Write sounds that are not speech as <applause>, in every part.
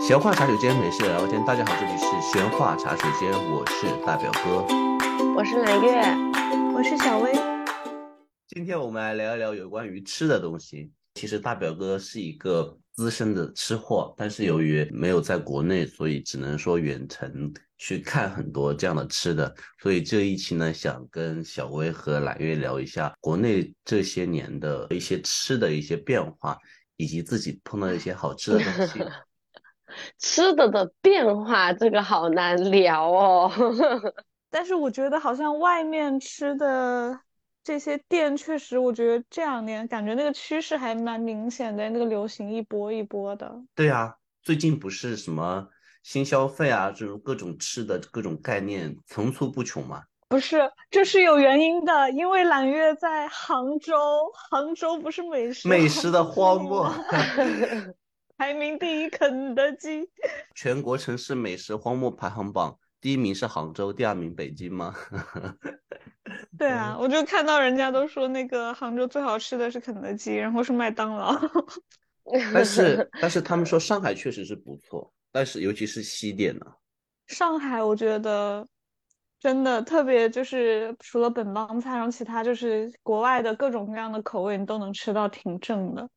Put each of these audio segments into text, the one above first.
闲话茶水间，没事聊天。大家好，这里是闲话茶水间，我是大表哥。我是蓝月，我是小薇。今天我们来聊一聊有关于吃的东西。其实大表哥是一个资深的吃货，但是由于没有在国内，所以只能说远程去看很多这样的吃的。所以这一期呢，想跟小薇和揽月聊一下国内这些年的一些吃的一些变化，以及自己碰到一些好吃的东西。<laughs> <laughs> <laughs> 吃的的变化，这个好难聊哦。<laughs> 但是我觉得好像外面吃的这些店，确实我觉得这两年感觉那个趋势还蛮明显的，那个流行一波一波的。对啊，最近不是什么新消费啊，这种各种吃的各种概念层出不穷嘛。不是，这是有原因的，因为揽月在杭州，杭州不是美食美食的荒漠。<laughs> 排名第一，肯德基。全国城市美食荒漠排行榜第一名是杭州，第二名北京吗？<laughs> 对啊，我就看到人家都说那个杭州最好吃的是肯德基，然后是麦当劳。但是 <laughs> 但是他们说上海确实是不错，但是尤其是西点呢。上海我觉得真的特别，就是除了本帮菜，然后其他就是国外的各种各样的口味，你都能吃到挺正的。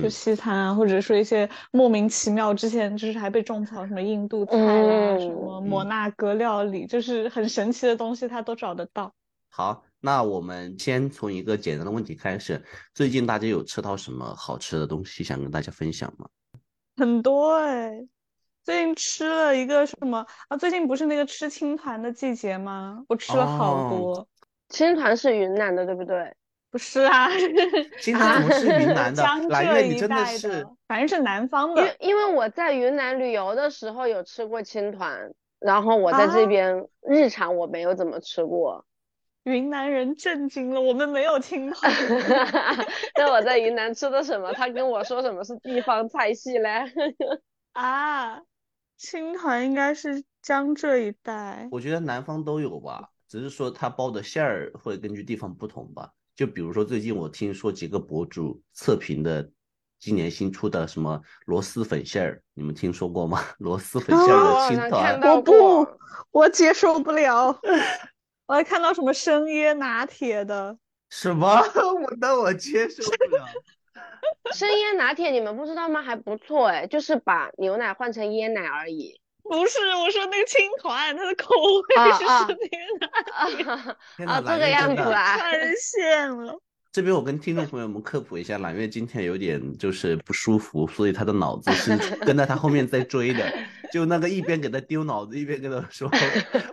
就西餐啊，或者说一些莫名其妙，之前就是还被种草什么印度菜啊，什么摩纳哥料理，就是很神奇的东西，他都找得到。好，那我们先从一个简单的问题开始，最近大家有吃到什么好吃的东西想跟大家分享吗？很多哎，最近吃了一个什么啊？最近不是那个吃青团的季节吗？我吃了好多。青团是云南的，对不对？不是啊，青团怎么是云南的？蓝月，你真的是，反正是南方的。因因为我在云南旅游的时候有吃过青团，然后我在这边日常我没有怎么吃过。云南人震惊了，我们没有青团。<laughs> 那我在云南吃的什么？他跟我说什么是地方菜系嘞？<laughs> 啊，青团应该是江浙一带。我觉得南方都有吧，只是说它包的馅儿会根据地方不同吧。就比如说，最近我听说几个博主测评的今年新出的什么螺蛳粉馅儿，你们听说过吗？<laughs> 螺蛳粉馅儿的青团，我不，我接受不了。<laughs> 我还看到什么生椰拿铁的，什么？<laughs> 我那我接受不了。生椰拿铁你们不知道吗？还不错哎，就是把牛奶换成椰奶而已。不是，我说那个青团，它的口味是什么 <laughs> 啊，这个样子啊，<laughs> 太线了。这边我跟听众朋友们科普一下，揽月今天有点就是不舒服，所以他的脑子是 <laughs> 跟在他后面在追的，就那个一边给他丢脑子，一边跟他说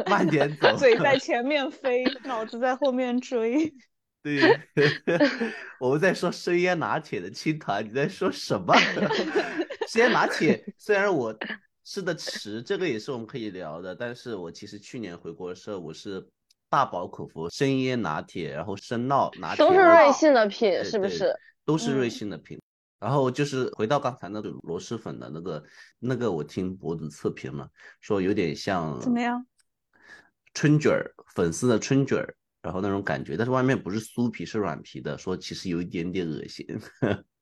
慢点走。嘴在前面飞，脑子在后面追。对，我们在说生椰拿铁的青团，你在说什么？生椰拿铁虽然我。吃的迟，这个也是我们可以聊的。但是我其实去年回国的时候，我是大饱口福，生椰拿铁，然后生酪拿铁，都是瑞幸的品，是不是？都是瑞幸的品。然后就是回到刚才那个螺蛳粉的那个，那个我听博主测评嘛，说有点像怎么样？春卷儿，粉丝的春卷儿，然后那种感觉，但是外面不是酥皮，是软皮的，说其实有一点点恶心。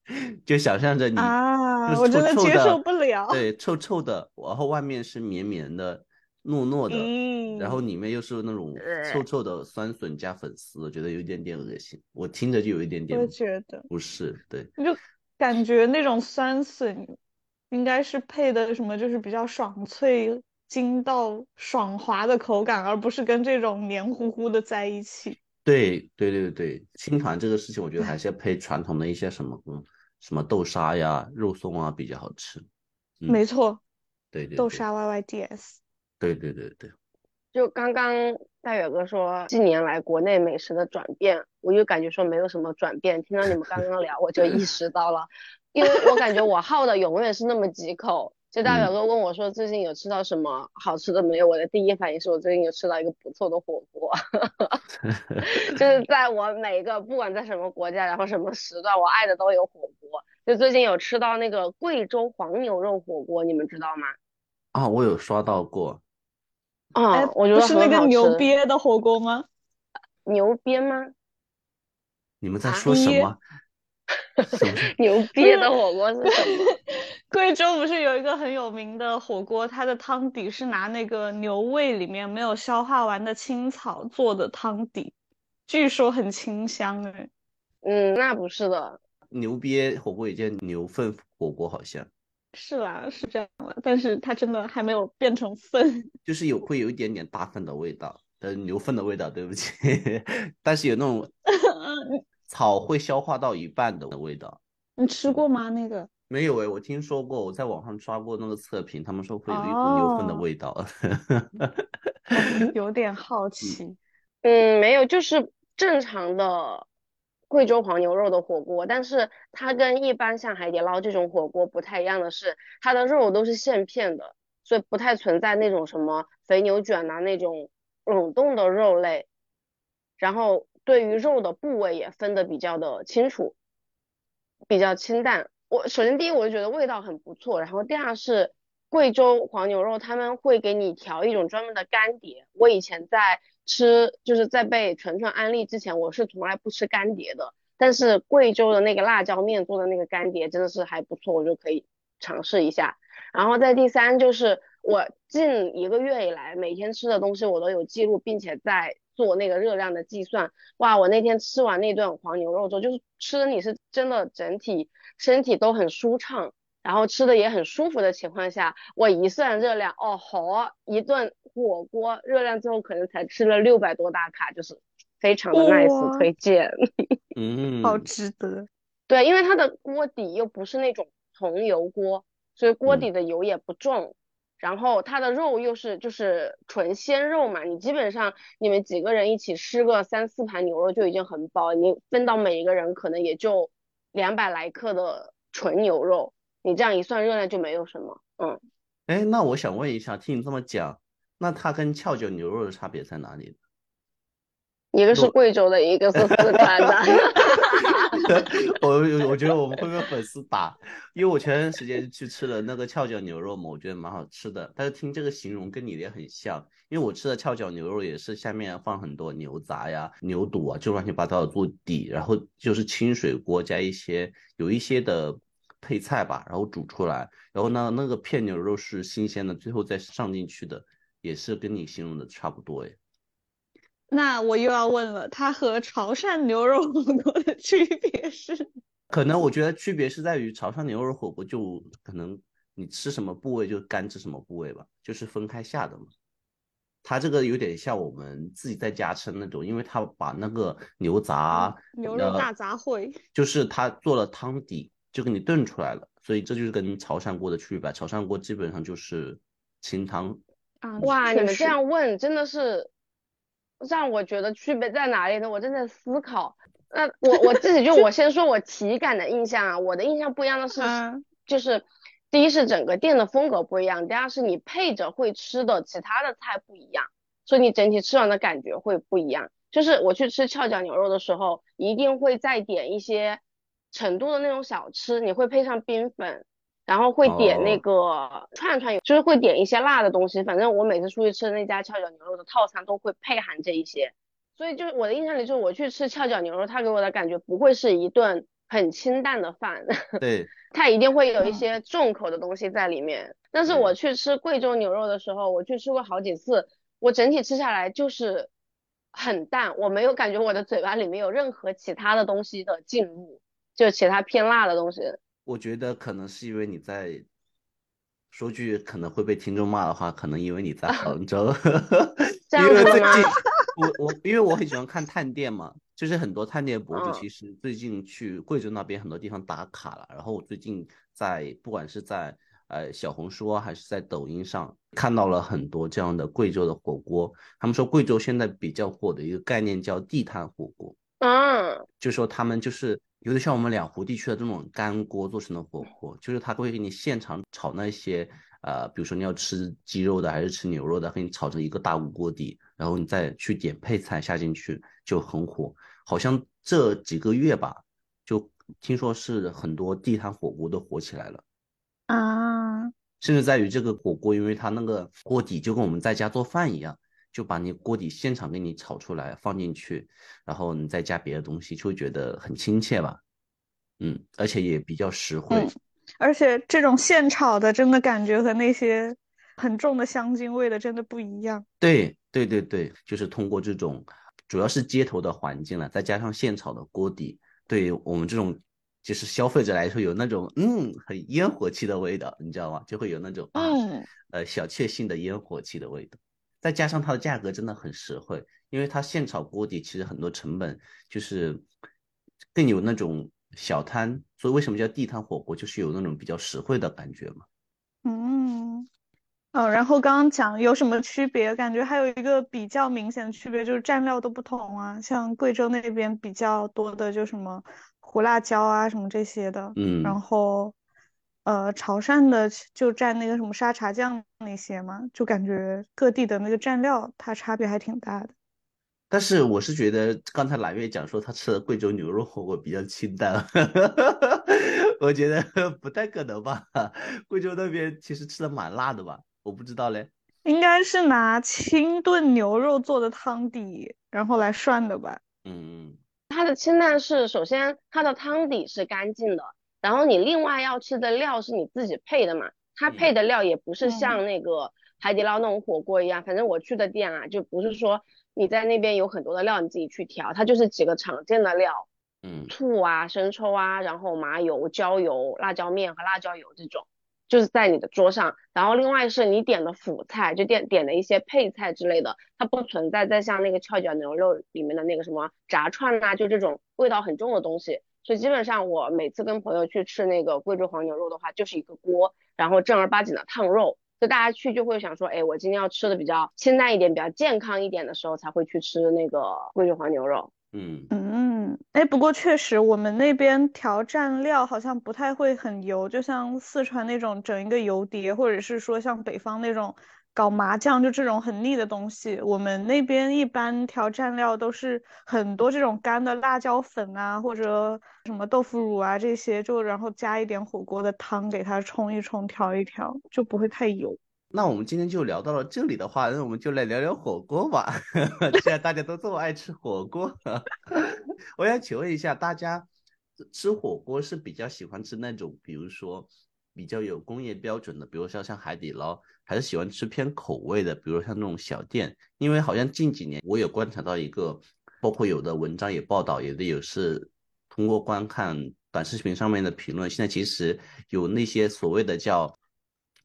<laughs> 就想象着你啊，我真的接受不了。对，臭臭的，然后外面是绵绵的、糯糯的，然后里面又是那种臭臭的酸笋加粉丝，我觉得有一点点恶心。我听着就有一点点，我觉得不是，对，就感觉那种酸笋应该是配的什么，就是比较爽脆、筋道、爽滑的口感，而不是跟这种黏糊糊的在一起。对，对，对，对，青团这个事情，我觉得还是要配传统的一些什么，嗯。什么豆沙呀、肉松啊比较好吃，没错，对对，豆沙 Y Y D S，对对对对，就刚刚大远哥说近年来国内美食的转变，我就感觉说没有什么转变。听到你们刚刚聊，我就意识到了，<laughs> 因为我感觉我耗的永远是那么几口。就大表哥问我说最近有吃到什么好吃的没有？我的第一反应是我最近有吃到一个不错的火锅，<laughs> 就是在我每个不管在什么国家，然后什么时段，我爱的都有火锅。就最近有吃到那个贵州黄牛肉火锅，你们知道吗？啊，我有刷到过。啊，我觉得是那个牛瘪的火锅吗？<laughs> 牛瘪吗？你们在说什么？<laughs> 牛瘪的火锅是什么？贵州不是有一个很有名的火锅，它的汤底是拿那个牛胃里面没有消化完的青草做的汤底，据说很清香哎。嗯，那不是的，牛瘪火锅也叫牛粪火锅，好像是啦，是这样的，但是它真的还没有变成粪，<laughs> 就是有会有一点点大粪的味道，呃，牛粪的味道，对不起，<laughs> 但是有那种草会消化到一半的味道。你吃过吗？那个？没有哎，我听说过，我在网上刷过那个测评，他们说会有一股牛粪的味道。有点 <laughs> 好奇。嗯，没有，就是正常的贵州黄牛肉的火锅，但是它跟一般像海底捞这种火锅不太一样的是，它的肉都是现片的，所以不太存在那种什么肥牛卷啊那种冷冻的肉类。然后对于肉的部位也分得比较的清楚，比较清淡。我首先第一，我就觉得味道很不错。然后第二是贵州黄牛肉，他们会给你调一种专门的干碟。我以前在吃，就是在被纯纯安利之前，我是从来不吃干碟的。但是贵州的那个辣椒面做的那个干碟真的是还不错，我就可以尝试一下。然后在第三就是我近一个月以来每天吃的东西我都有记录，并且在做那个热量的计算。哇，我那天吃完那顿黄牛肉之后，就是吃的你是真的整体。身体都很舒畅，然后吃的也很舒服的情况下，我一算热量，哦好，一顿火锅热量最后可能才吃了六百多大卡，就是非常的 nice，推荐。<laughs> 嗯，好值得。对，因为它的锅底又不是那种红油锅，所以锅底的油也不重，然后它的肉又是就是纯鲜肉嘛，你基本上你们几个人一起吃个三四盘牛肉就已经很饱，你分到每一个人可能也就。两百来克的纯牛肉，你这样一算热量就没有什么。嗯，哎，那我想问一下，听你这么讲，那它跟翘脚牛肉的差别在哪里呢？一个是贵州的，一个是四川的。<laughs> 我我觉得我们会被粉丝打，因为我前段时间去吃了那个翘脚牛肉嘛，我觉得蛮好吃的。但是听这个形容跟你的也很像，因为我吃的翘脚牛肉也是下面放很多牛杂呀、牛肚啊，就乱七八糟的做底，然后就是清水锅加一些有一些的配菜吧，然后煮出来，然后呢那个片牛肉是新鲜的，最后再上进去的，也是跟你形容的差不多哎。那我又要问了，它和潮汕牛肉火锅的区别是？可能我觉得区别是在于潮汕牛肉火锅就可能你吃什么部位就干吃什么部位吧，就是分开下的嘛。它这个有点像我们自己在家吃那种，因为它把那个牛杂、牛肉大杂烩，就是它做了汤底就给你炖出来了，所以这就是跟潮汕锅的区别。潮汕锅基本上就是清汤。啊，哇，你们这样问真的是。让我觉得区别在哪里呢？我正在思考。那我我自己就我先说我体感的印象啊，我的印象不一样的是，就是第一是整个店的风格不一样，第二是你配着会吃的其他的菜不一样，所以你整体吃完的感觉会不一样。就是我去吃翘脚牛肉的时候，一定会再点一些成都的那种小吃，你会配上冰粉。然后会点那个串串，就是会点一些辣的东西。反正我每次出去吃那家翘脚牛肉的套餐都会配含这一些，所以就是我的印象里，就是我去吃翘脚牛肉，它给我的感觉不会是一顿很清淡的饭，对，<laughs> 它一定会有一些重口的东西在里面。但是我去吃贵州牛肉的时候，我去吃过好几次，我整体吃下来就是很淡，我没有感觉我的嘴巴里面有任何其他的东西的进入，就其他偏辣的东西。我觉得可能是因为你在说句可能会被听众骂的话，可能因为你在杭州，<laughs> <laughs> 因为最近我我因为我很喜欢看探店嘛，就是很多探店博主其实最近去贵州那边很多地方打卡了，然后我最近在不管是在呃小红书还是在抖音上看到了很多这样的贵州的火锅，他们说贵州现在比较火的一个概念叫地摊火锅，嗯，就说他们就是。有点像我们两湖地区的这种干锅做成的火锅，就是他会给你现场炒那些，呃，比如说你要吃鸡肉的还是吃牛肉的，给你炒成一个大锅底，然后你再去点配菜下进去就很火。好像这几个月吧，就听说是很多地摊火锅都火起来了啊，甚至在于这个火锅，因为它那个锅底就跟我们在家做饭一样。就把你锅底现场给你炒出来放进去，然后你再加别的东西，就会觉得很亲切吧。嗯，而且也比较实惠。而且这种现炒的，真的感觉和那些很重的香精味的真的不一样。对对对对，就是通过这种主要是街头的环境了，再加上现炒的锅底，对于我们这种就是消费者来说，有那种嗯很烟火气的味道，你知道吗？就会有那种嗯呃小确幸的烟火气的味道。再加上它的价格真的很实惠，因为它现炒锅底其实很多成本就是更有那种小摊，所以为什么叫地摊火锅，就是有那种比较实惠的感觉嘛。嗯，哦，然后刚刚讲有什么区别？感觉还有一个比较明显的区别就是蘸料都不同啊，像贵州那边比较多的就什么胡辣椒啊什么这些的，嗯，然后。呃，潮汕的就蘸那个什么沙茶酱那些嘛，就感觉各地的那个蘸料它差别还挺大的。但是我是觉得刚才蓝月讲说他吃的贵州牛肉火锅比较清淡，<laughs> 我觉得 <laughs> 不太可能吧？贵州那边其实吃的蛮辣的吧？我不知道嘞，应该是拿清炖牛肉做的汤底，然后来涮的吧？嗯，它的清淡是首先它的汤底是干净的。然后你另外要吃的料是你自己配的嘛？它配的料也不是像那个海底捞那种火锅一样，反正我去的店啊，就不是说你在那边有很多的料你自己去调，它就是几个常见的料，嗯，醋啊、生抽啊，然后麻油、椒油、辣椒面和辣椒油这种，就是在你的桌上。然后另外是你点的辅菜，就点点的一些配菜之类的，它不存在在像那个翘脚牛肉里面的那个什么炸串啊，就这种味道很重的东西。所以基本上我每次跟朋友去吃那个贵州黄牛肉的话，就是一个锅，然后正儿八经的烫肉。就大家去就会想说，哎，我今天要吃的比较清淡一点、比较健康一点的时候，才会去吃那个贵州黄牛肉。嗯嗯，哎，不过确实我们那边调蘸料好像不太会很油，就像四川那种整一个油碟，或者是说像北方那种。搞麻酱就这种很腻的东西，我们那边一般调蘸料都是很多这种干的辣椒粉啊，或者什么豆腐乳啊这些，就然后加一点火锅的汤给它冲一冲、调一调，就不会太油。那我们今天就聊到了这里的话，那我们就来聊聊火锅吧。<laughs> 既然大家都这么爱吃火锅，<laughs> 我想请问一下大家，吃火锅是比较喜欢吃那种，比如说。比较有工业标准的，比如说像海底捞，还是喜欢吃偏口味的，比如像那种小店。因为好像近几年我有观察到一个，包括有的文章也报道，有的也是通过观看短视频上面的评论，现在其实有那些所谓的叫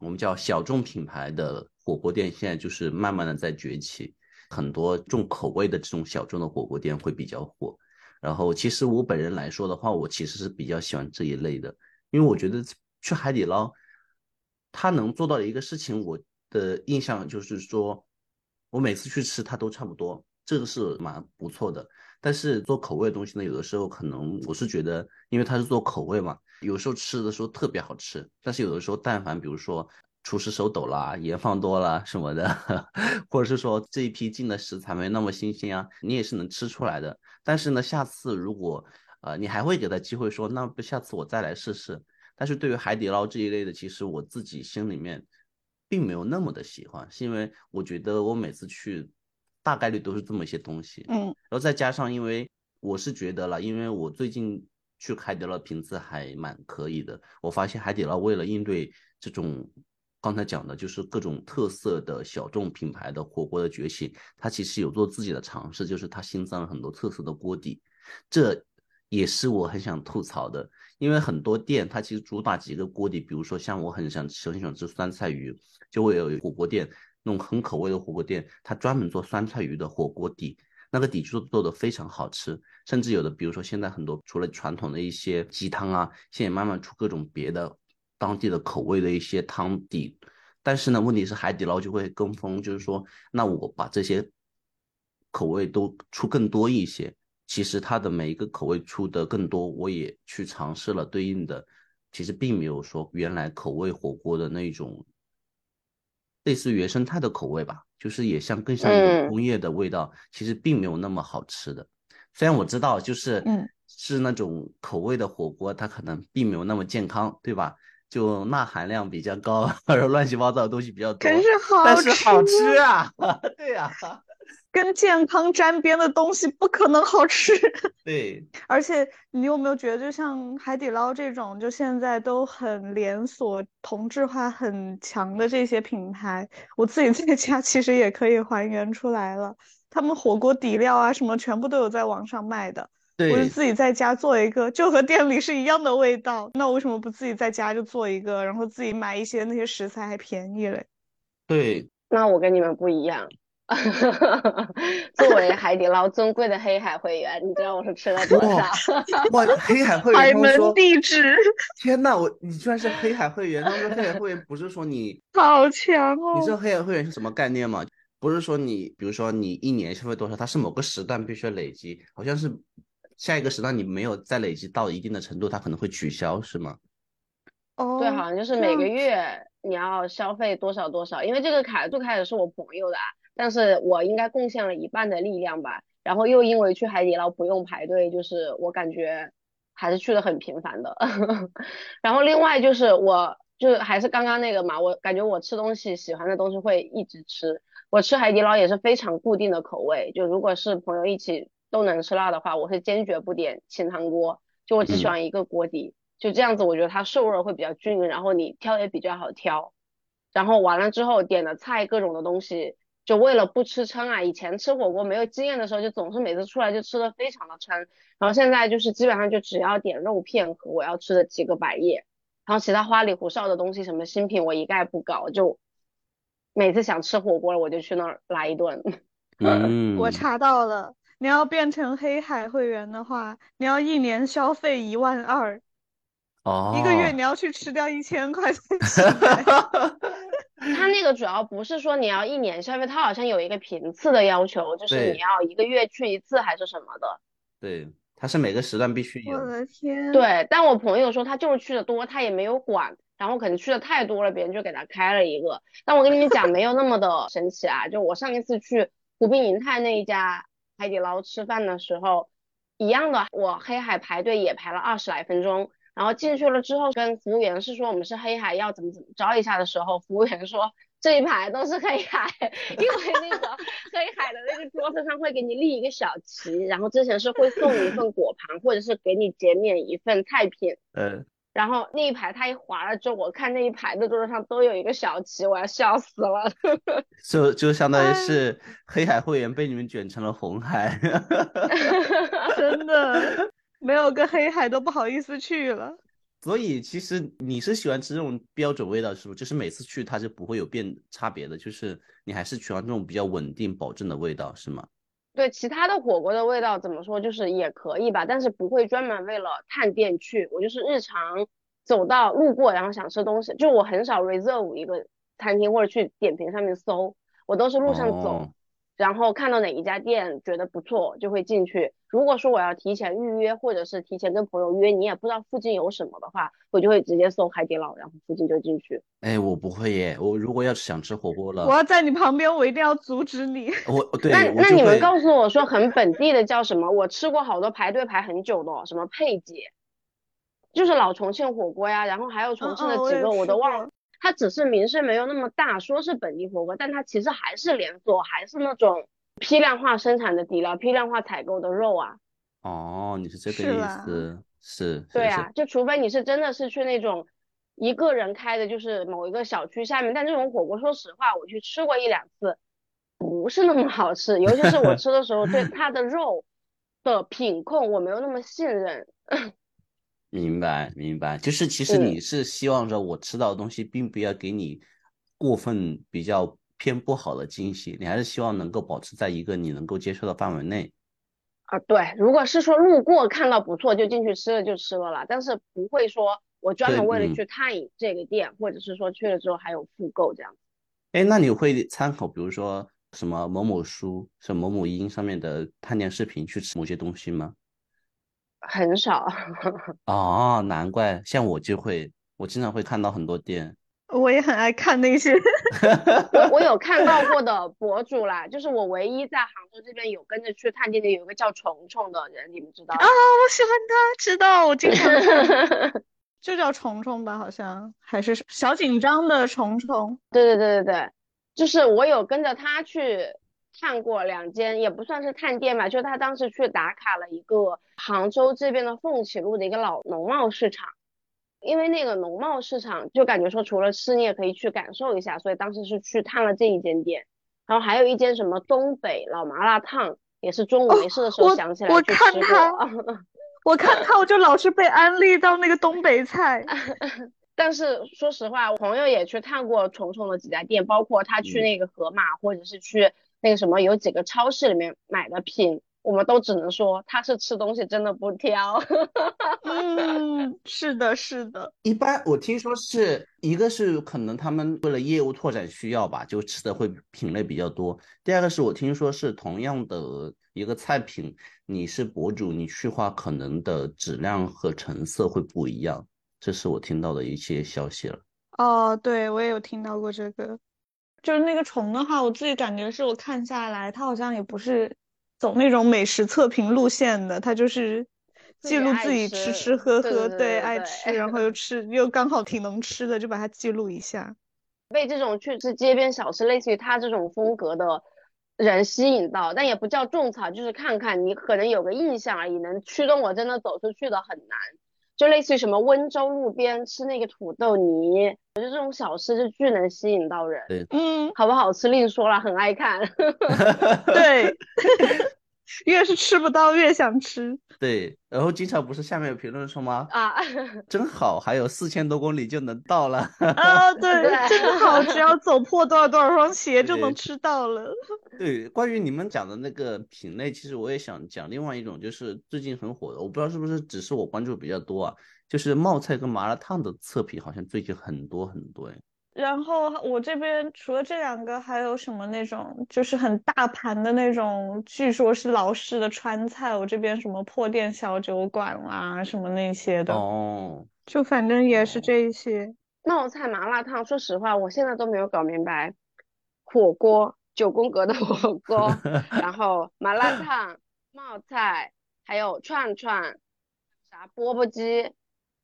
我们叫小众品牌的火锅店，现在就是慢慢的在崛起，很多重口味的这种小众的火锅店会比较火。然后其实我本人来说的话，我其实是比较喜欢这一类的，因为我觉得。去海底捞，他能做到的一个事情，我的印象就是说，我每次去吃它都差不多，这个是蛮不错的。但是做口味的东西呢，有的时候可能我是觉得，因为它是做口味嘛，有时候吃的时候特别好吃，但是有的时候但凡比如说厨师手抖啦，盐放多了什么的，<laughs> 或者是说这一批进的食材没那么新鲜啊，你也是能吃出来的。但是呢，下次如果呃你还会给他机会说，那不下次我再来试试。但是对于海底捞这一类的，其实我自己心里面并没有那么的喜欢，是因为我觉得我每次去大概率都是这么一些东西，嗯，然后再加上因为我是觉得了，因为我最近去海底捞频次还蛮可以的，我发现海底捞为了应对这种刚才讲的，就是各种特色的小众品牌的火锅的崛起，它其实有做自己的尝试，就是它新增了很多特色的锅底，这也是我很想吐槽的。因为很多店它其实主打几个锅底，比如说像我很想吃很喜欢吃酸菜鱼，就会有火锅店那种很口味的火锅店，它专门做酸菜鱼的火锅底，那个底就做的非常好吃。甚至有的，比如说现在很多除了传统的一些鸡汤啊，现在也慢慢出各种别的当地的口味的一些汤底。但是呢，问题是海底捞就会跟风，就是说，那我把这些口味都出更多一些。其实它的每一个口味出的更多，我也去尝试了对应的，其实并没有说原来口味火锅的那种类似原生态的口味吧，就是也像更像一种工业的味道，其实并没有那么好吃的。虽然我知道就是嗯是那种口味的火锅，它可能并没有那么健康，对吧？就钠含量比较高，或 <laughs> 者乱七八糟的东西比较多，但是好吃啊，<laughs> 对呀。跟健康沾边的东西不可能好吃。<laughs> 对，而且你有没有觉得，就像海底捞这种，就现在都很连锁、同质化很强的这些品牌，我自己在家其实也可以还原出来了。他们火锅底料啊什么，全部都有在网上卖的。我就自己在家做一个，就和店里是一样的味道。那我为什么不自己在家就做一个，然后自己买一些那些食材还便宜嘞？对，那我跟你们不一样。<laughs> 作为海底捞尊贵的黑海会员，你知道我是吃了多少？哇，黑海会员，海门地址。天呐，我你居然是黑海会员？他说黑海会员不是说你 <laughs> 好强哦。你知道黑海会员是什么概念吗？不是说你，比如说你一年消费多少，它是某个时段必须要累积，好像是下一个时段你没有再累积到一定的程度，它可能会取消，是吗？哦，对，好像就是每个月你要消费多少多少，因为这个卡最开始是我朋友的。但是我应该贡献了一半的力量吧，然后又因为去海底捞不用排队，就是我感觉还是去的很频繁的。<laughs> 然后另外就是我就是还是刚刚那个嘛，我感觉我吃东西喜欢的东西会一直吃，我吃海底捞也是非常固定的口味，就如果是朋友一起都能吃辣的话，我是坚决不点清汤锅，就我只喜欢一个锅底，就这样子我觉得它受热会比较均匀，然后你挑也比较好挑，然后完了之后点的菜各种的东西。就为了不吃撑啊！以前吃火锅没有经验的时候，就总是每次出来就吃的非常的撑。然后现在就是基本上就只要点肉片和我要吃的几个百叶，然后其他花里胡哨的东西什么新品我一概不搞。就每次想吃火锅了，我就去那儿来一顿。<laughs> 嗯，我查到了，你要变成黑海会员的话，你要一年消费一万二，哦，一个月你要去吃掉一千块钱。<laughs> 他那个主要不是说你要一年消费，他好像有一个频次的要求，就是你要一个月去一次还是什么的。对，他是每个时段必须有。我的天。对，但我朋友说他就是去的多，他也没有管，然后可能去的太多了，别人就给他开了一个。但我跟你们讲，没有那么的 <laughs> 神奇啊！就我上一次去湖滨银泰那一家海底捞吃饭的时候，一样的，我黑海排队也排了二十来分钟。然后进去了之后，跟服务员是说我们是黑海，要怎么怎么着一下的时候，服务员说这一排都是黑海，<laughs> 因为那个 <laughs> 黑海的那个桌子上会给你立一个小旗，然后之前是会送一份果盘，或者是给你减免一份菜品。嗯。然后那一排他一划了之后，我看那一排的桌子上都有一个小旗，我要笑死了。<laughs> 就就相当于是黑海会员被你们卷成了红海。真的。没有个黑海都不好意思去了，所以其实你是喜欢吃这种标准味道，是不？就是每次去它是不会有变差别的，就是你还是喜欢这种比较稳定保证的味道，是吗？对，其他的火锅的味道怎么说，就是也可以吧，但是不会专门为了探店去。我就是日常走到路过，然后想吃东西，就我很少 reserve 一个餐厅或者去点评上面搜，我都是路上走。然后看到哪一家店觉得不错，就会进去。如果说我要提前预约，或者是提前跟朋友约，你也不知道附近有什么的话，我就会直接搜海底捞，然后附近就进去。哎，我不会耶，我如果要是想吃火锅了，我要在你旁边，我一定要阻止你。我 <laughs> 对，那那你们告诉我说很本地的叫什么？我吃过好多排队排很久的，什么佩姐，就是老重庆火锅呀，然后还有重庆的几个我都忘了。它只是名声没有那么大，说是本地火锅，但它其实还是连锁，还是那种批量化生产的底料、批量化采购的肉啊。哦，你是这个意思，是。对啊，就除非你是真的是去那种一个人开的，就是某一个小区下面，但这种火锅，说实话，我去吃过一两次，不是那么好吃，尤其是我吃的时候，对 <laughs> 它的肉的品控我没有那么信任。<laughs> 明白，明白，就是其实你是希望着我吃到的东西，并不要给你过分比较偏不好的惊喜，你还是希望能够保持在一个你能够接受的范围内。啊，对，如果是说路过看到不错就进去吃了就吃了啦，但是不会说我专门为了去探这个店，或者是说去了之后还有复购这样。哎，那你会参考比如说什么某某书、什么某某音上面的探店视频去吃某些东西吗？很少 <laughs> 哦，难怪，像我就会，我经常会看到很多店，我也很爱看那些，<laughs> 我 <laughs> 我有看到过的博主啦，就是我唯一在杭州这边有跟着去探店的，有一个叫虫虫的人，你们知道啊？我喜欢他，知道，我经常就叫虫虫吧，好像还是小紧张的虫虫，对对对对对，就是我有跟着他去。探过两间，也不算是探店吧，就是他当时去打卡了一个杭州这边的凤起路的一个老农贸市场，因为那个农贸市场就感觉说除了吃你也可以去感受一下，所以当时是去探了这一间店，然后还有一间什么东北老麻辣烫，也是中午没事的时候想起来去吃过。<laughs> 我看他，我就老是被安利到那个东北菜。<laughs> 但是说实话，我朋友也去探过重重的几家店，包括他去那个盒马，或者是去那个什么有几个超市里面买的品，我们都只能说他是吃东西真的不挑。<laughs> 嗯，是的，是的。一般我听说是一个是可能他们为了业务拓展需要吧，就吃的会品类比较多。第二个是我听说是同样的一个菜品，你是博主，你去化可能的质量和成色会不一样。这是我听到的一些消息了。哦，对，我也有听到过这个。就是那个虫的话，我自己感觉是我看下来，它好像也不是走那种美食测评路线的，它就是记录自己吃吃喝喝，对，爱吃，然后又吃又刚好挺能吃的，就把它记录一下。<laughs> 被这种去吃街边小吃，类似于他这种风格的人吸引到，但也不叫种草，就是看看你可能有个印象而已，能驱动我真的走出去的很难。就类似于什么温州路边吃那个土豆泥，我觉得这种小吃就巨能吸引到人。对，嗯，好不好吃另说了，很爱看。<laughs> 对。<laughs> 越是吃不到越想吃，对，然后经常不是下面有评论说吗？啊，真好，还有四千多公里就能到了。啊，<laughs> 对，真好，只要走破多少多少双鞋就能吃到了。<laughs> 对，关于你们讲的那个品类，其实我也想讲另外一种，就是最近很火的，我不知道是不是只是我关注比较多啊，就是冒菜跟麻辣烫的测评，好像最近很多很多哎。然后我这边除了这两个，还有什么那种就是很大盘的那种，据说是老式的川菜。我这边什么破店小酒馆啦，什么那些的。哦。就反正也是这一些冒菜麻辣烫。说实话，我现在都没有搞明白，火锅九宫格的火锅，<laughs> 然后麻辣烫、冒菜，还有串串，啥钵钵鸡，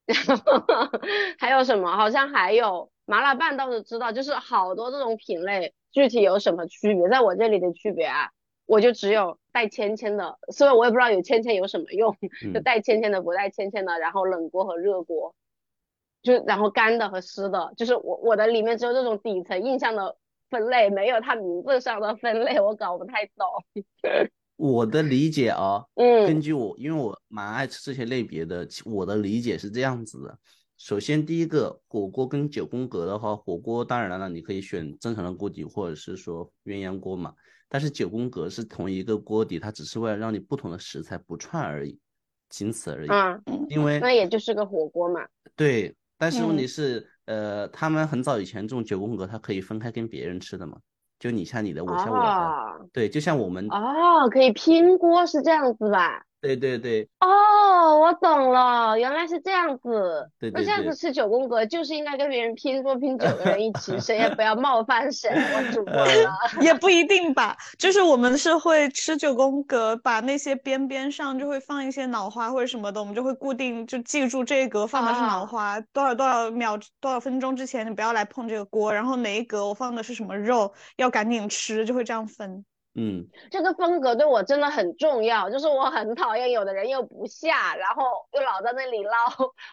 然后 <laughs> 还有什么？好像还有。麻辣拌倒是知道，就是好多这种品类，具体有什么区别，在我这里的区别啊，我就只有带签签的，所以我也不知道有签签有什么用，就带签签的，不带签签的，然后冷锅和热锅，就然后干的和湿的，就是我我的里面只有这种底层印象的分类，没有它名字上的分类，我搞不太懂。<laughs> 我的理解啊，嗯，根据我，因为我蛮爱吃这些类别的，我的理解是这样子的。首先，第一个火锅跟九宫格的话，火锅当然了，你可以选正常的锅底，或者是说鸳鸯锅嘛。但是九宫格是同一个锅底，它只是为了让你不同的食材不串而已，仅此而已。啊，因为那也就是个火锅嘛。对，但是问题是，呃，他们很早以前这种九宫格，它可以分开跟别人吃的嘛。就你下你的，我下我的。对，就像我们。哦，可以拼锅是这样子吧？对对对，哦，我懂了，原来是这样子。对对对。那这样子吃九宫格就是应该跟别人拼桌拼九个人一起，<laughs> 谁也不要冒犯谁。我主 <laughs> 播了。<laughs> 也不一定吧，就是我们是会吃九宫格，把那些边边上就会放一些脑花或者什么的，我们就会固定就记住这一格放的是脑花，多少多少秒多少分钟之前你不要来碰这个锅，然后哪一格我放的是什么肉，要赶紧吃，就会这样分。嗯，这个风格对我真的很重要，就是我很讨厌有的人又不下，然后又老在那里捞。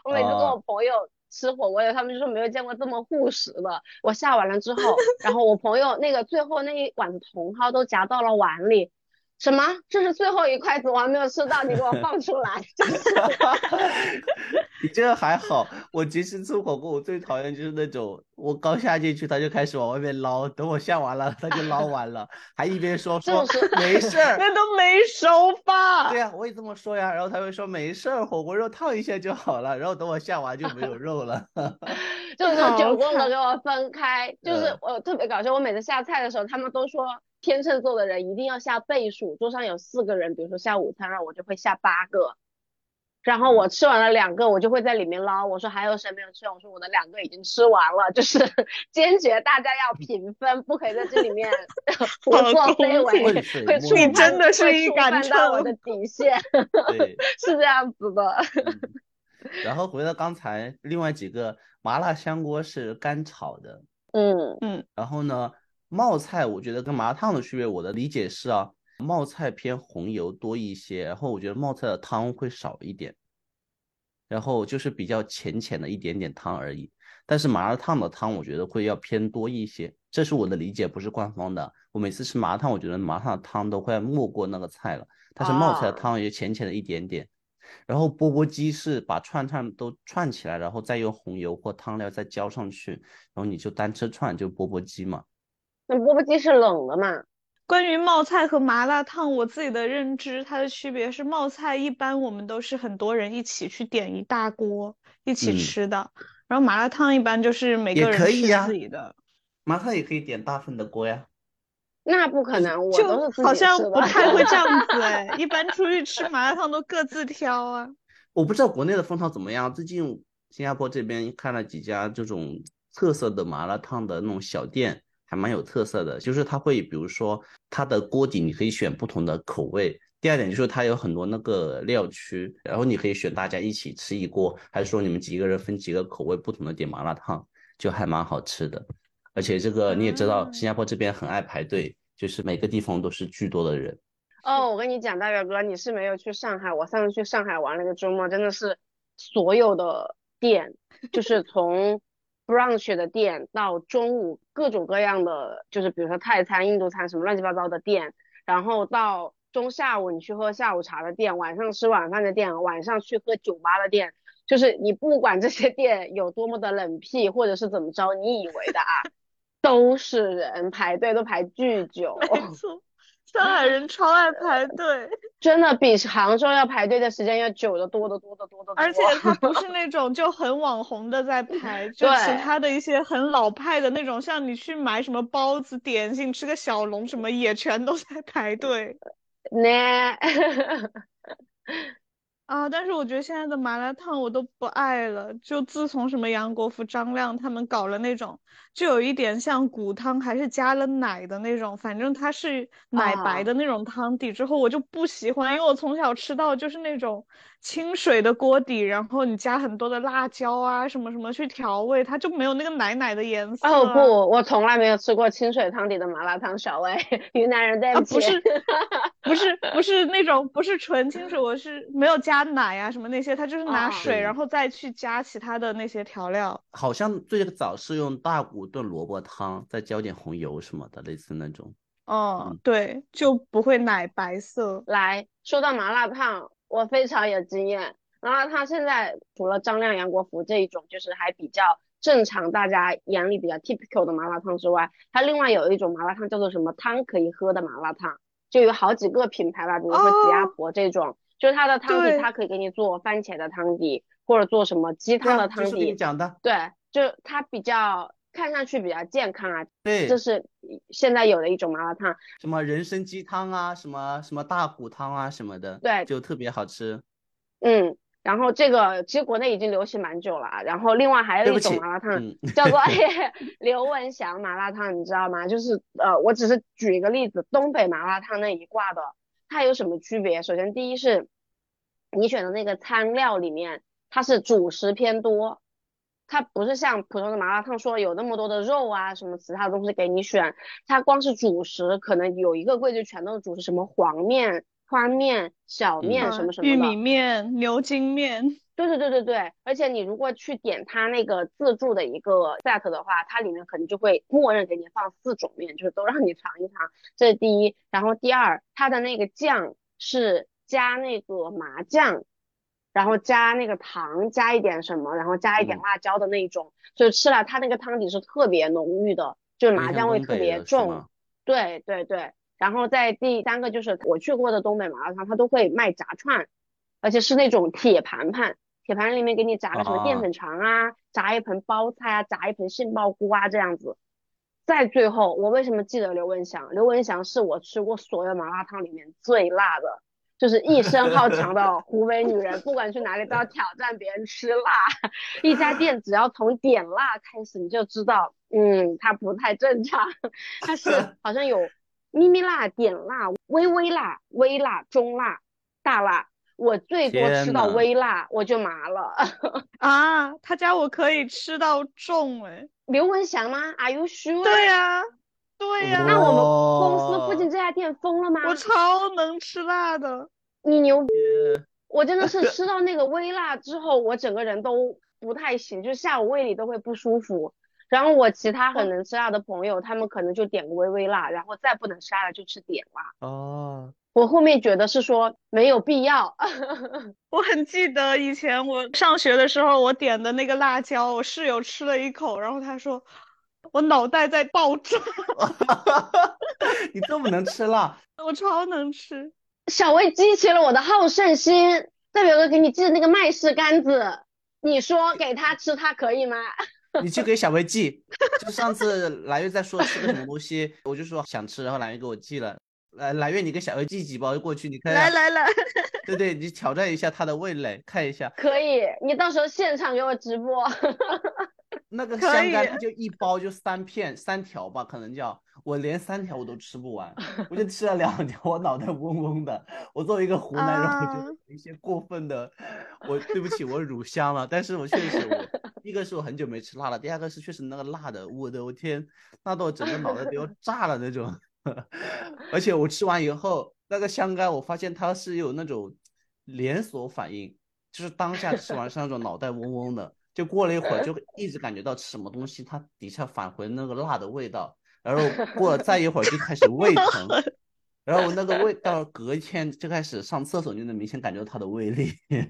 我每次跟我朋友吃火锅，他们就说没有见过这么护食的。我下完了之后，然后我朋友那个最后那一碗茼蒿都夹到了碗里。什么？这是最后一筷子，我还没有吃到，你给我放出来！<laughs> 你这个还好，我其实吃火锅，我最讨厌就是那种我刚下进去，他就开始往外面捞，等我下完了，他就捞完了，还一边说 <laughs> 说没事儿，那都没熟吧？对呀，我也这么说呀，然后他会说没事儿，火锅肉烫一下就好了，然后等我下完就没有肉了。<laughs> 就是九宫格给我分开，就是我特别搞笑，我每次下菜的时候，他们都说。天秤座的人一定要下倍数，桌上有四个人，比如说下午餐，然后我就会下八个，然后我吃完了两个，我就会在里面捞，我说还有谁没有吃？我说我的两个已经吃完了，就是 <laughs> 坚决大家要平分，不可以在这里面 <laughs> 胡作非为，你真的是一杆秤，我的底线，<laughs> 是这样子的。然后回到刚才另外几个麻辣香锅是干炒的，嗯嗯，然后呢？冒菜我觉得跟麻辣烫的区别，我的理解是啊，冒菜偏红油多一些，然后我觉得冒菜的汤会少一点，然后就是比较浅浅的一点点汤而已。但是麻辣烫的汤我觉得会要偏多一些，这是我的理解，不是官方的。我每次吃麻辣烫，我觉得麻辣烫的汤都快没过那个菜了，但是冒菜的汤也浅浅的一点点。然后钵钵鸡是把串串都串起来，然后再用红油或汤料再浇上去，然后你就单吃串就钵钵鸡嘛。那钵钵鸡是冷的嘛？关于冒菜和麻辣烫，我自己的认知，它的区别是冒菜一般我们都是很多人一起去点一大锅一起吃的，然后麻辣烫一般就是每个人吃自己的。麻辣烫也可以点大份的锅呀。那不可能，我就好像不太会这样子 <laughs> 哎，一般出去吃麻辣烫都各自挑啊。我不知道国内的风潮怎么样，最近新加坡这边看了几家这种特色的麻辣烫的那种小店，还蛮有特色的。就是它会，比如说它的锅底你可以选不同的口味。第二点就是它有很多那个料区，然后你可以选大家一起吃一锅，还是说你们几个人分几个口味不同的点麻辣烫，就还蛮好吃的。而且这个你也知道，新加坡这边很爱排队，就是每个地方都是巨多的人。哦，我跟你讲，大表哥，你是没有去上海。我上次去上海玩那个周末，真的是所有的店，就是从 brunch 的店到中午各种各样的，就是比如说泰餐、印度餐什么乱七八糟的店，然后到中下午你去喝下午茶的店，晚上吃晚饭的店，晚上去喝酒吧的店，就是你不管这些店有多么的冷僻或者是怎么着，你以为的啊。都是人排队，都排巨久。<laughs> 没错，上海人超爱排队，<laughs> 真的比杭州要排队的时间要久的多的多的多的多。而且他不是那种就很网红的在排，<laughs> 就其他的一些很老派的那种，像你去买什么包子、点心、吃个小龙什么，也全都在排队。<laughs> 那。啊！但是我觉得现在的麻辣烫我都不爱了。就自从什么杨国福、张亮他们搞了那种，就有一点像骨汤，还是加了奶的那种，反正它是奶白的那种汤底之后，我就不喜欢，因为我从小吃到就是那种。清水的锅底，然后你加很多的辣椒啊，什么什么去调味，它就没有那个奶奶的颜色。哦不，我从来没有吃过清水汤底的麻辣烫，小薇，云南人对不起。不是，不是，不是那种，不是纯清水，我是没有加奶啊什么那些，它就是拿水，然后再去加其他的那些调料。好像最早是用大骨炖萝卜汤，再浇点红油什么的，类似那种。哦，对，就不会奶白色。来说到麻辣烫。我非常有经验，然后他现在除了张亮、杨国福这一种，就是还比较正常，大家眼里比较 typical 的麻辣烫之外，他另外有一种麻辣烫叫做什么汤可以喝的麻辣烫，就有好几个品牌吧，比如说吉鸭婆这种，就是它的汤底，它可以给你做番茄的汤底，或者做什么鸡汤的汤底。你讲的。对，就它比较看上去比较健康啊。对。这是现在有的一种麻辣烫，什么人参鸡汤啊，什么什么大骨汤啊什么的，对，就特别好吃。嗯，然后这个其实国内已经流行蛮久了啊。然后另外还有一种麻辣烫叫做 <laughs> <laughs> 刘文祥麻辣烫，你知道吗？就是呃，我只是举一个例子，东北麻辣烫那一挂的，它有什么区别？首先第一是，你选的那个餐料里面它是主食偏多。它不是像普通的麻辣烫说有那么多的肉啊，什么其他的东西给你选，它光是主食可能有一个柜就全都是主食，什么黄面、宽面、小面什么什么的，玉米面、牛筋面，对对对对对。而且你如果去点它那个自助的一个 set 的话，它里面可能就会默认给你放四种面，就是都让你尝一尝，这是第一。然后第二，它的那个酱是加那个麻酱。然后加那个糖，加一点什么，然后加一点辣椒的那种，就吃了它那个汤底是特别浓郁的，就是麻酱味特别重。对对对，然后在第三个就是我去过的东北麻辣烫，它都会卖炸串，而且是那种铁盘盘，铁盘里面给你炸个什么淀粉肠啊，炸一盆包菜啊，炸一盆杏鲍菇啊这样子。在最后，我为什么记得刘文祥？刘文祥是我吃过所有麻辣烫里面最辣的。就是一身好强的湖北女人，不管去哪里都要挑战别人吃辣。一家店只要从点辣开始，你就知道，嗯，它不太正常。它是 <laughs> 好像有咪咪辣、点辣、微微辣、微辣、中辣、大辣。我最多吃到微辣，我就麻了。<laughs> 啊，他家我可以吃到重哎。刘文祥吗？Are you sure？对呀。对呀。那我们公司附近这家店封了吗？我超能吃辣的，你牛逼！我真的是 <laughs> 吃到那个微辣之后，我整个人都不太行，就下午胃里都会不舒服。然后我其他很能吃辣的朋友，他们可能就点个微微辣，然后再不能吃辣就吃点辣。哦。我后面觉得是说没有必要。<laughs> 我很记得以前我上学的时候，我点的那个辣椒，我室友吃了一口，然后他说我脑袋在爆炸。<laughs> <laughs> 你这么能吃辣？我超能吃。小薇激起了我的好胜心。代表哥给你寄的那个麦氏干子，你说给他吃，他可以吗？你去给小薇寄。就上次蓝月在说吃个什么东西，我就说想吃，然后蓝月给我寄了。来来月，你给小薇寄几包过去，你看。来来来，对对，你挑战一下他的味蕾，看一下。可以，你到时候现场给我直播。<laughs> 那个香干就一包就三片三条吧，可能叫我连三条我都吃不完，<laughs> 我就吃了两条，我脑袋嗡嗡的。我作为一个湖南人，我觉得有一些过分的，我对不起我乳香了，但是我确实我 <laughs> 一个是我很久没吃辣了，第二个是确实那个辣的，我的我天，辣到我整个脑袋都要炸了那种。<laughs> 而且我吃完以后，那个香干我发现它是有那种连锁反应，就是当下吃完是那种脑袋嗡嗡的。就过了一会儿，就 <laughs> 一直感觉到吃什么东西，它底下返回那个辣的味道，然后过了再一会儿就开始胃疼，<laughs> 然后我那个味道隔一天就开始上厕所就能明显感觉到它的胃力。天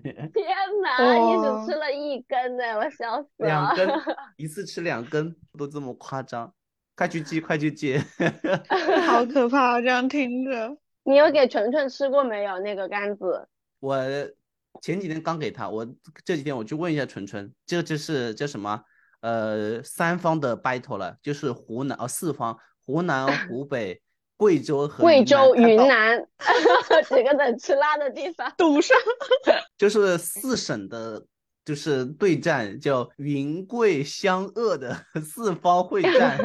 哪，你只吃了一根呢，我笑死了。两根，一次吃两根都这么夸张，快去寄，快去寄。<laughs> <laughs> 好可怕，这样听着。你有给纯纯吃过没有那个杆子？我。前几天刚给他，我这几天我去问一下纯纯，这就是叫什么？呃，三方的 battle 了，就是湖南哦，四方，湖南、<laughs> 湖北、贵州和贵州、云南几个能吃辣的地方堵上，就是四省的，就是对战，叫云贵湘鄂的 <laughs> 四方会 <laughs> 战，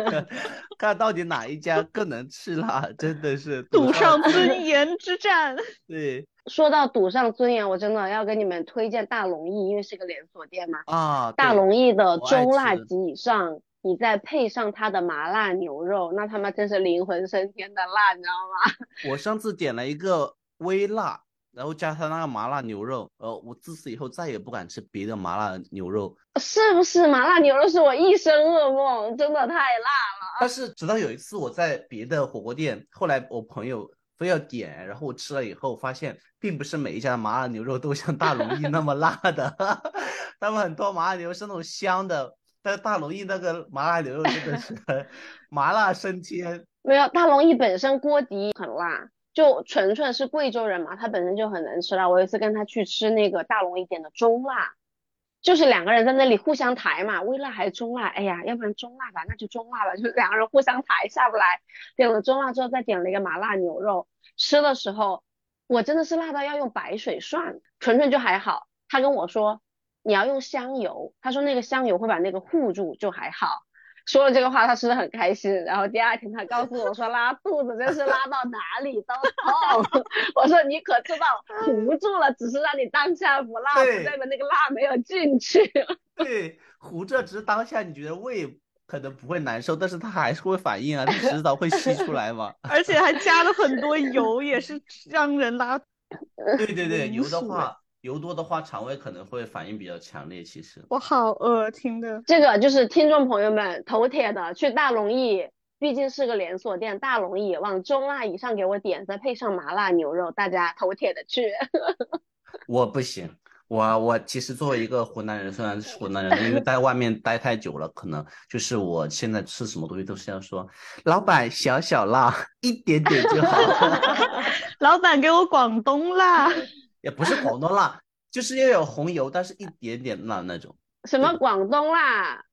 看到底哪一家更能吃辣，真的是赌上尊严之战。<laughs> 对。说到赌上尊严，我真的要给你们推荐大龙燚，因为是个连锁店嘛。啊，大龙燚的中辣及以上，你再配上它的麻辣牛肉，那他妈真是灵魂升天的辣，你知道吗？我上次点了一个微辣，然后加上那个麻辣牛肉，呃，我自此以后再也不敢吃别的麻辣牛肉。是不是麻辣牛肉是我一生噩梦，真的太辣了。但是直到有一次我在别的火锅店，后来我朋友。非要点，然后我吃了以后发现，并不是每一家的麻辣牛肉都像大龙燚那么辣的，<laughs> 他们很多麻辣牛肉是那种香的，但是大龙燚那个麻辣牛肉真的是 <laughs> 麻辣升天。没有，大龙燚本身锅底很辣，就纯纯是贵州人嘛，他本身就很能吃辣。我有一次跟他去吃那个大龙一点的中辣。就是两个人在那里互相抬嘛，微辣还是中辣？哎呀，要不然中辣吧，那就中辣吧。<laughs> 就两个人互相抬，下不来。点了中辣之后，再点了一个麻辣牛肉。吃的时候，我真的是辣到要用白水涮，纯纯就还好。他跟我说你要用香油，他说那个香油会把那个护住，就还好。说了这个话，他吃的很开心。然后第二天他告诉我说拉肚子，真是拉到哪里都痛。<laughs> 我说你可知道糊住了，只是让你当下不辣，不代表那个辣没有进去。对，糊着只是当下你觉得胃可能不会难受，但是它还是会反应啊，它迟早会吸出来嘛。而且还加了很多油，也是让人拉。对对对，<laughs> 油的话。油多的话，肠胃可能会反应比较强烈。其实我好饿，听的这个就是听众朋友们头铁的，去大龙燚，毕竟是个连锁店，大龙燚往中辣以上给我点，再配上麻辣牛肉，大家头铁的去。<laughs> 我不行，我我其实作为一个湖南人，虽然是湖南人，因为在外面待太久了，可能就是我现在吃什么东西都是要说，老板小小辣，一点点就好。<laughs> 老板给我广东辣。也不是广东辣，就是要有红油，但是一点点辣那种。什么广东辣？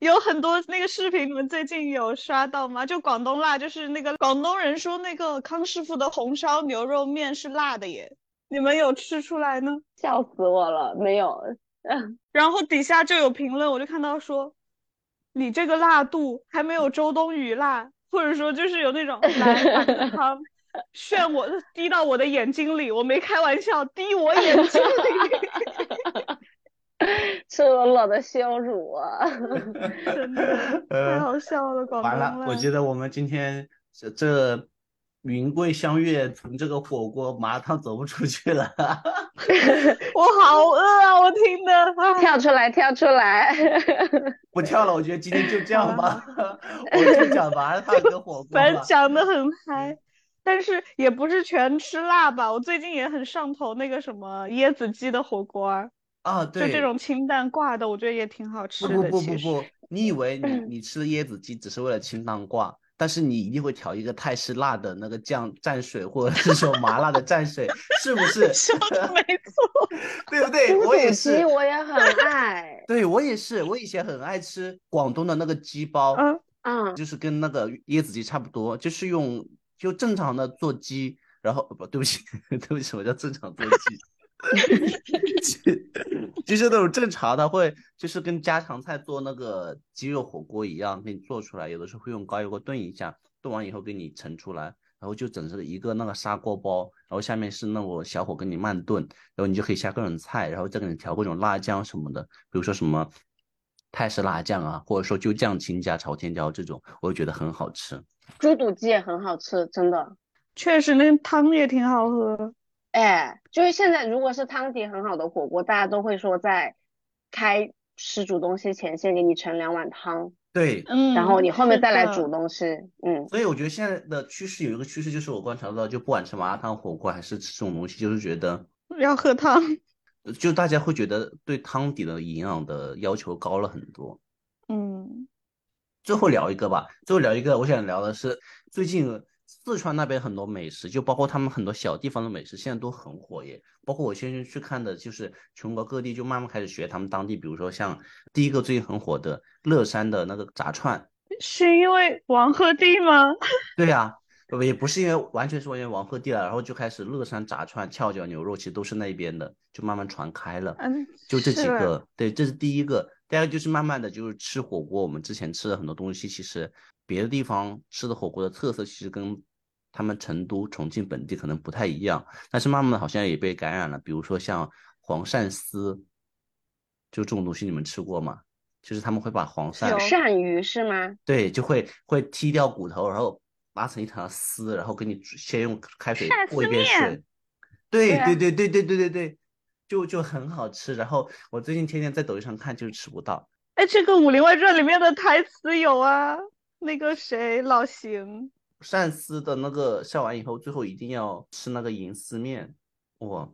有很多那个视频，你们最近有刷到吗？就广东辣，就是那个广东人说那个康师傅的红烧牛肉面是辣的耶，你们有吃出来呢？笑死我了，没有。<laughs> 然后底下就有评论，我就看到说，你这个辣度还没有周冬雨辣，或者说就是有那种 <laughs> 来汤。<laughs> 炫我 <laughs> 滴到我的眼睛里，我没开玩笑，滴我眼睛里。赤裸裸的羞辱啊！<laughs> 真的太好笑了，广东完了，我觉得我们今天这这。云贵相悦，从这个火锅麻辣烫走不出去了。我好饿啊！我听的，跳出来，跳出来。不跳了，我觉得今天就这样吧。我就讲麻辣烫跟火锅。反正讲的很嗨，但是也不是全吃辣吧。我最近也很上头那个什么椰子鸡的火锅啊，对，就这种清淡挂的，我觉得也挺好吃的。不不不不不，你以为你你吃椰子鸡只是为了清淡挂？但是你一定会调一个泰式辣的那个酱蘸水，或者是说麻辣的蘸水，是不是？<laughs> 说的没错，<laughs> 对不对？我也是，我也很爱。<laughs> 对我也是，我以前很爱吃广东的那个鸡包，嗯嗯，就是跟那个椰子鸡差不多，就是用就正常的做鸡，然后不对不起，对不起，<laughs> 什么叫正常做鸡？<laughs> 就是那种正常的，会就是跟家常菜做那个鸡肉火锅一样，给你做出来。有的时候会用高油锅炖一下，炖完以后给你盛出来，然后就整成一个那个砂锅包，然后下面是那种小火给你慢炖，然后你就可以下各种菜，然后再给你调各种辣酱什么的，比如说什么泰式辣酱啊，或者说就酱青加朝天椒这种，我就觉得很好吃。猪肚鸡也很好吃，真的，确实那个汤也挺好喝。哎，就是现在，如果是汤底很好的火锅，大家都会说在开始煮东西前，先给你盛两碗汤，对，嗯，然后你后面再来煮东西，嗯。所以我觉得现在的趋势有一个趋势，就是我观察到，就不管吃麻辣烫、火锅还是吃这种东西，就是觉得要喝汤，就大家会觉得对汤底的营养的要求高了很多。嗯，最后聊一个吧，最后聊一个，我想聊的是最近。四川那边很多美食，就包括他们很多小地方的美食，现在都很火耶。包括我先生去看的，就是全国各地就慢慢开始学他们当地，比如说像第一个最近很火的乐山的那个炸串，是因为王鹤棣吗？<laughs> 对呀，不也不是因为完全是因为王鹤棣了，然后就开始乐山炸串、翘脚牛肉，其实都是那边的，就慢慢传开了。嗯，就这几个，对，这是第一个。第二个就是慢慢的就是吃火锅，我们之前吃的很多东西，其实。别的地方吃的火锅的特色其实跟他们成都、重庆本地可能不太一样，但是慢慢的好像也被感染了。比如说像黄鳝丝，就这种东西你们吃过吗？就是他们会把黄鳝鳝鱼是吗？对，就会会剔掉骨头，然后拉成一条丝，然后给你先用开水过一遍水。对对对对对对对对，就就很好吃。然后我最近天天在抖音上看，就是吃不到。哎，这个《武林外传》里面的台词有啊。那个谁，老邢，鳝丝的那个下完以后，最后一定要吃那个银丝面。哇，这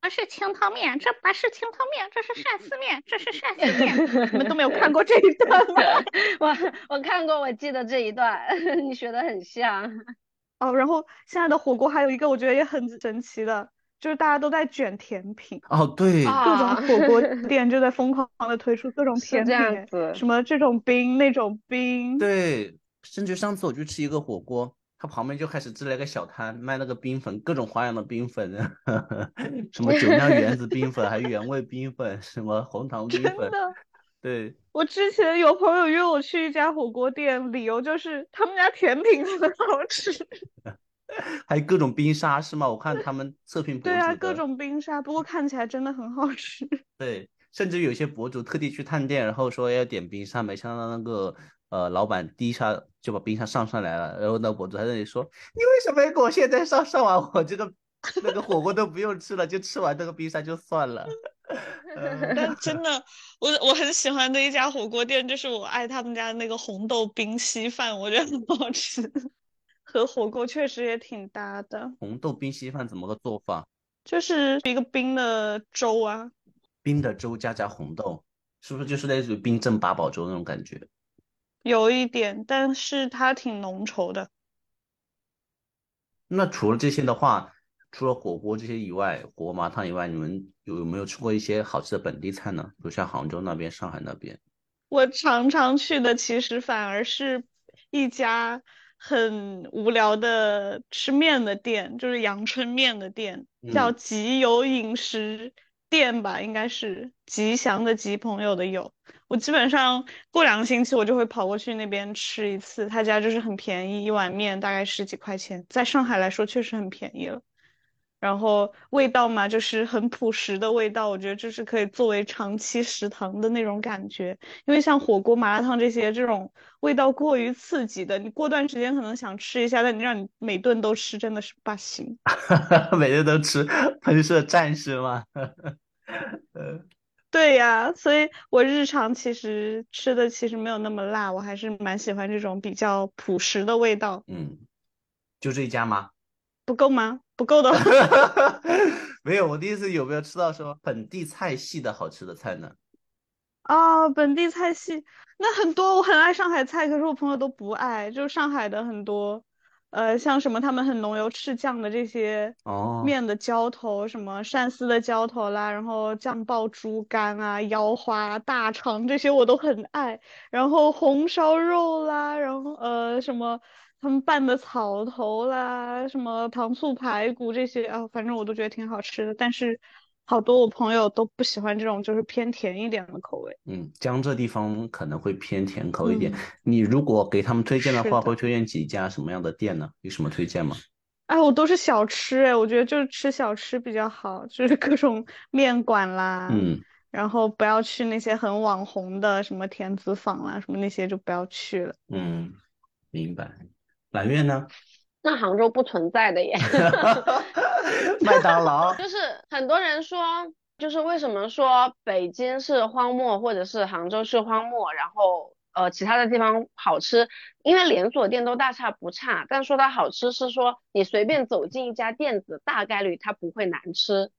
不是清汤面，这不是清汤面，这是鳝丝面，这是鳝丝面。<laughs> 你们都没有看过这一段吗？<laughs> 我我看过，我记得这一段，<laughs> 你学的很像。哦，然后现在的火锅还有一个我觉得也很神奇的。就是大家都在卷甜品哦，对，各种火锅店就在疯狂的推出各种甜品，什么这种冰那种冰，对，甚至上次我去吃一个火锅，它旁边就开始支了一个小摊卖那个冰粉，各种花样的冰粉，<laughs> 什么酒酿圆子冰粉，还有原味冰粉，什么红糖冰粉，对。我之前有朋友约我去一家火锅店，理由就是他们家甜品很好吃。<laughs> 还有各种冰沙是吗？我看他们测评 <laughs> 博主。对啊，各种冰沙，不过看起来真的很好吃。对，甚至有些博主特地去探店，然后说要点冰沙，没想到那个呃老板第一下就把冰沙上上来了，然后呢博主还在那里说：“你为什么给我现在上？上完我这个那个火锅都不用吃了，就吃完那个冰沙就算了。”但 <laughs> 真的，我我很喜欢的一家火锅店，就是我爱他们家那个红豆冰稀饭，我觉得很好吃。<laughs> 和火锅确实也挺搭的。红豆冰稀饭怎么个做法？就是一个冰的粥啊，冰的粥加加红豆，是不是就是类似于冰镇八宝粥那种感觉？有一点，但是它挺浓稠的。那除了这些的话，除了火锅这些以外，火锅麻辣烫以外，你们有没有吃过一些好吃的本地菜呢？比如像杭州那边、上海那边。我常常去的其实反而是一家。很无聊的吃面的店，就是阳春面的店，叫吉友饮食店吧，应该是吉祥的吉，朋友的友。我基本上过两个星期我就会跑过去那边吃一次，他家就是很便宜，一碗面大概十几块钱，在上海来说确实很便宜了。然后味道嘛，就是很朴实的味道，我觉得这是可以作为长期食堂的那种感觉。因为像火锅、麻辣烫这些，这种味道过于刺激的，你过段时间可能想吃一下，但你让你每顿都吃，真的是不行。<laughs> 每顿都吃，喷射战士吗？<laughs> 对呀，所以我日常其实吃的其实没有那么辣，我还是蛮喜欢这种比较朴实的味道。嗯，就这一家吗？不够吗？不够的。<laughs> 没有，我第一次有没有吃到什么本地菜系的好吃的菜呢？啊，本地菜系那很多，我很爱上海菜，可是我朋友都不爱，就是上海的很多，呃，像什么他们很浓油赤酱的这些面的浇头，什么鳝丝的浇头啦，然后酱爆猪肝啊、腰花、大肠这些我都很爱，然后红烧肉啦，然后呃什么。他们拌的草头啦，什么糖醋排骨这些啊，反正我都觉得挺好吃的。但是好多我朋友都不喜欢这种，就是偏甜一点的口味。嗯，江浙地方可能会偏甜口一点。你如果给他们推荐的话，会推荐几家什么样的店呢？有什么推荐吗？哎，我都是小吃哎，我觉得就是吃小吃比较好，就是各种面馆啦，嗯，然后不要去那些很网红的什么田子坊啦，什么那些就不要去了。嗯，明白。满月呢？那杭州不存在的耶。<laughs> <laughs> 麦当劳就是很多人说，就是为什么说北京是荒漠，或者是杭州是荒漠，然后呃其他的地方好吃，因为连锁店都大差不差。但说它好吃是说你随便走进一家店子，大概率它不会难吃。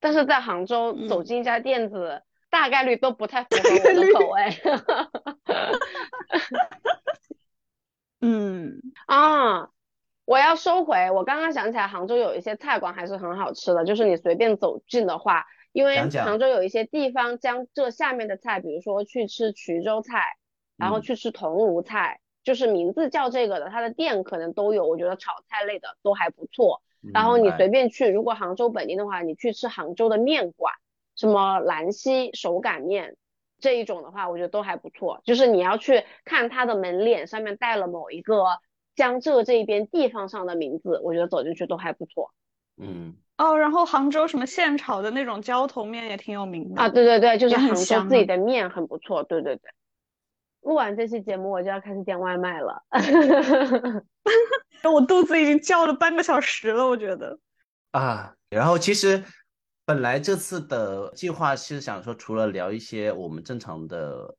但是在杭州走进一家店子，大概率都不太符合我的口味。<laughs> 嗯啊，我要收回。我刚刚想起来，杭州有一些菜馆还是很好吃的，就是你随便走进的话，因为杭州有一些地方江浙下面的菜，比如说去吃衢州菜，然后去吃桐庐菜，就是名字叫这个的，它的店可能都有。我觉得炒菜类的都还不错。然后你随便去，如果杭州本地的话，你去吃杭州的面馆，什么兰溪手擀面。这一种的话，我觉得都还不错。就是你要去看它的门脸上面带了某一个江浙这一边地方上的名字，我觉得走进去都还不错。嗯，哦，然后杭州什么现炒的那种浇头面也挺有名的啊。对对对，就是杭州自己的面很不错。对对对。录完这期节目，我就要开始点外卖了。<laughs> 我肚子已经叫了半个小时了，我觉得。啊，然后其实。本来这次的计划是想说，除了聊一些我们正常的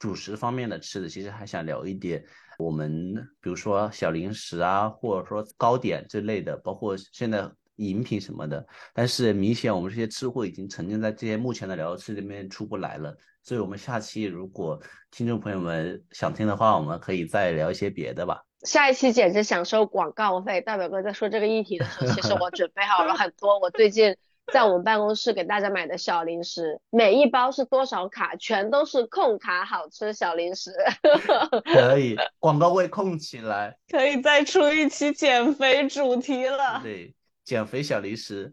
主食方面的吃的，其实还想聊一点我们，比如说小零食啊，或者说糕点之类的，包括现在饮品什么的。但是明显我们这些吃货已经沉浸在这些目前的聊吃里面出不来了，所以我们下期如果听众朋友们想听的话，我们可以再聊一些别的吧。下一期简直想收广告费！大表哥在说这个议题的时候，其实我准备好了很多，我最近。在我们办公室给大家买的小零食，每一包是多少卡？全都是控卡好吃小零食。<laughs> 可以，广告位控起来。可以再出一期减肥主题了。对，减肥小零食。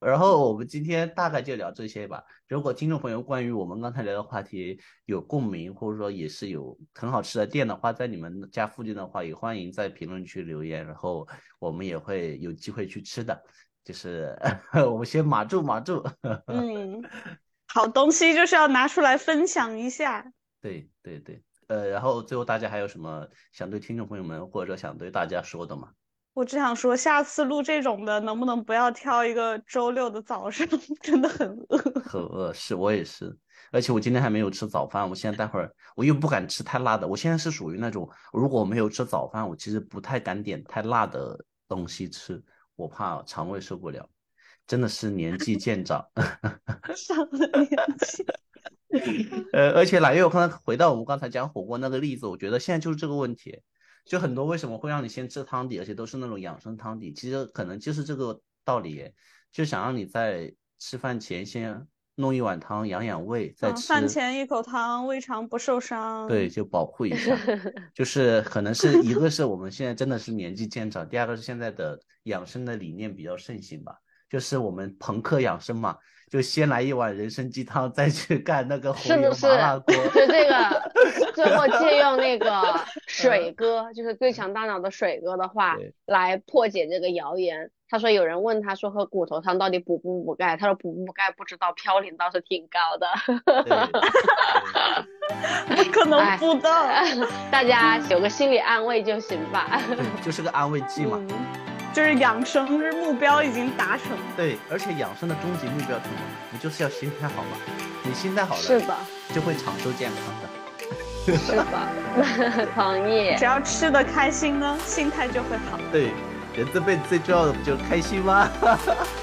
然后我们今天大概就聊这些吧。如果听众朋友关于我们刚才聊的话题有共鸣，或者说也是有很好吃的店的话，在你们家附近的话，也欢迎在评论区留言，然后我们也会有机会去吃的。就是 <laughs> 我们先码住码住，嗯，好东西就是要拿出来分享一下。对对对，呃，然后最后大家还有什么想对听众朋友们或者想对大家说的吗？我只想说，下次录这种的，能不能不要挑一个周六的早上？<laughs> 真的很饿，很饿，是我也是，而且我今天还没有吃早饭，我现在待会儿我又不敢吃太辣的。我现在是属于那种，如果我没有吃早饭，我其实不太敢点太辣的东西吃。我怕肠胃受不了，真的是年纪渐长。<laughs> 上了年纪。<laughs> 呃，而且来月，我刚才回到我们刚才讲火锅那个例子，我觉得现在就是这个问题，就很多为什么会让你先吃汤底，而且都是那种养生汤底，其实可能就是这个道理，就想让你在吃饭前先。弄一碗汤养养胃，再吃饭前一口汤，胃肠不受伤。对，就保护一下。<laughs> 就是可能是一个是我们现在真的是年纪渐长，第二个是现在的养生的理念比较盛行吧。就是我们朋克养生嘛，就先来一碗人参鸡汤，再去干那个红油麻辣锅。就这个，最后借用那个 <laughs> 水哥，就是最强大脑的水哥的话来破解这个谣言。他说有人问他说喝骨头汤到底补不补钙，他说补不补钙不知道，嘌呤倒是挺高的。<laughs> 不 <laughs> 可能补的，大家 <laughs> 有个心理安慰就行吧。对，就是个安慰剂嘛。就是养生是目标已经达成。对，而且养生的终极目标什么？不就是要心态好吗？你心态好了，是的，就会长寿健康的。是的，同意。只要吃的开心呢，心态就会好。对，人这辈子最重要的不就是开心吗？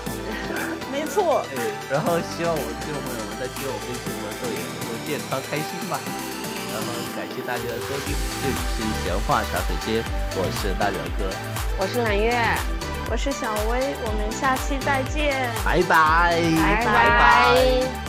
<laughs> 没错。对，然后希望我们听众朋友们在听我分析的时候也能够健康开心吧。然后感谢大家的收听，这里是闲话茶水间，我是大表哥，我是蓝月，我是小薇，我们下期再见，拜拜，拜拜。